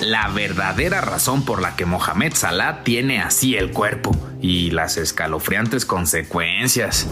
La verdadera razón por la que Mohamed Salah tiene así el cuerpo y las escalofriantes consecuencias.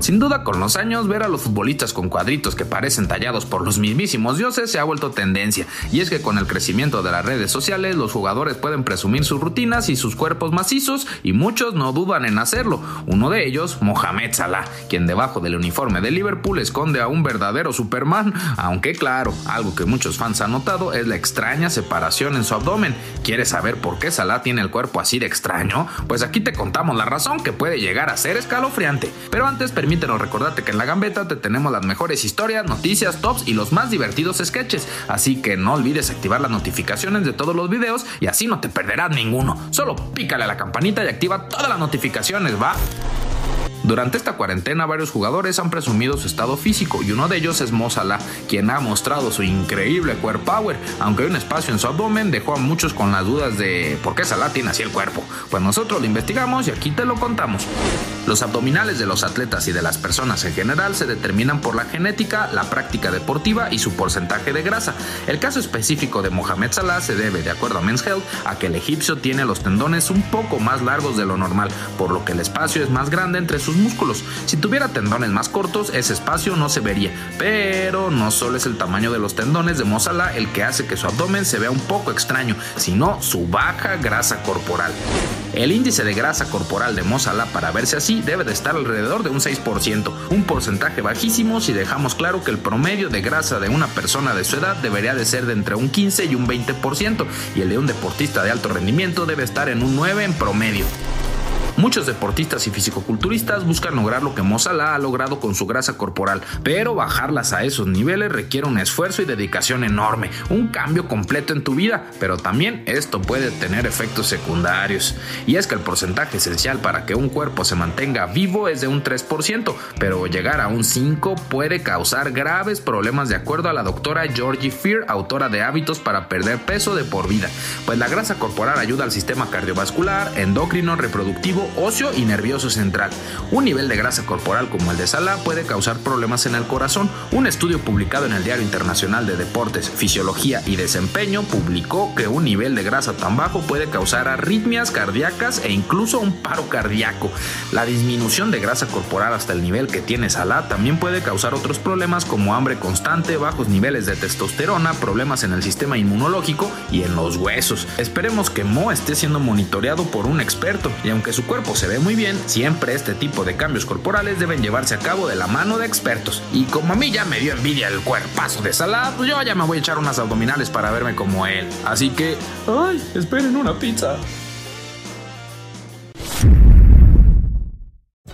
Sin duda, con los años, ver a los futbolistas con cuadritos que parecen tallados por los mismísimos dioses se ha vuelto tendencia, y es que con el crecimiento de las redes sociales, los jugadores pueden presumir sus rutinas y sus cuerpos macizos, y muchos no dudan en hacerlo. Uno de ellos, Mohamed Salah, quien debajo del uniforme de Liverpool esconde a un verdadero Superman, aunque claro, algo que muchos fans han notado es la extraña separación en su abdomen. ¿Quieres saber por qué Salah tiene el cuerpo así de extraño? Pues aquí te contamos la razón que puede llegar a ser escalofriante. Pero antes, permítenos recordarte que en la gambeta te tenemos las mejores historias, noticias, tops y los más divertidos sketches. Así que no olvides activar las notificaciones de todos los videos y así no te perderás ninguno. Solo pícale a la campanita y activa todas las notificaciones, ¿va? Durante esta cuarentena varios jugadores han presumido su estado físico y uno de ellos es Mo Salah, quien ha mostrado su increíble core power, aunque un espacio en su abdomen dejó a muchos con las dudas de por qué Salah tiene así el cuerpo. Pues nosotros lo investigamos y aquí te lo contamos. Los abdominales de los atletas y de las personas en general se determinan por la genética, la práctica deportiva y su porcentaje de grasa. El caso específico de Mohamed Salah se debe, de acuerdo a Men's Health, a que el egipcio tiene los tendones un poco más largos de lo normal, por lo que el espacio es más grande entre sus músculos. Si tuviera tendones más cortos, ese espacio no se vería. Pero no solo es el tamaño de los tendones de Mo Salah el que hace que su abdomen se vea un poco extraño, sino su baja grasa corporal. El índice de grasa corporal de Mo Salah para verse así debe de estar alrededor de un 6%, un porcentaje bajísimo si dejamos claro que el promedio de grasa de una persona de su edad debería de ser de entre un 15 y un 20% y el de un deportista de alto rendimiento debe estar en un 9 en promedio. Muchos deportistas y fisicoculturistas buscan lograr lo que Mo Salah ha logrado con su grasa corporal, pero bajarlas a esos niveles requiere un esfuerzo y dedicación enorme, un cambio completo en tu vida, pero también esto puede tener efectos secundarios. Y es que el porcentaje esencial para que un cuerpo se mantenga vivo es de un 3%, pero llegar a un 5 puede causar graves problemas de acuerdo a la doctora Georgie Fear, autora de Hábitos para perder peso de por vida, pues la grasa corporal ayuda al sistema cardiovascular, endocrino, reproductivo, óseo y nervioso central. Un nivel de grasa corporal como el de Salah puede causar problemas en el corazón. Un estudio publicado en el Diario Internacional de Deportes, Fisiología y Desempeño publicó que un nivel de grasa tan bajo puede causar arritmias cardíacas e incluso un paro cardíaco. La disminución de grasa corporal hasta el nivel que tiene Salah también puede causar otros problemas como hambre constante, bajos niveles de testosterona, problemas en el sistema inmunológico y en los huesos. Esperemos que Mo esté siendo monitoreado por un experto y aunque su cuerpo se ve muy bien, siempre este tipo de cambios corporales deben llevarse a cabo de la mano de expertos. Y como a mí ya me dio envidia el cuerpazo de Salah, pues yo ya me voy a echar unas abdominales para verme como él. Así que, ay, esperen una pizza.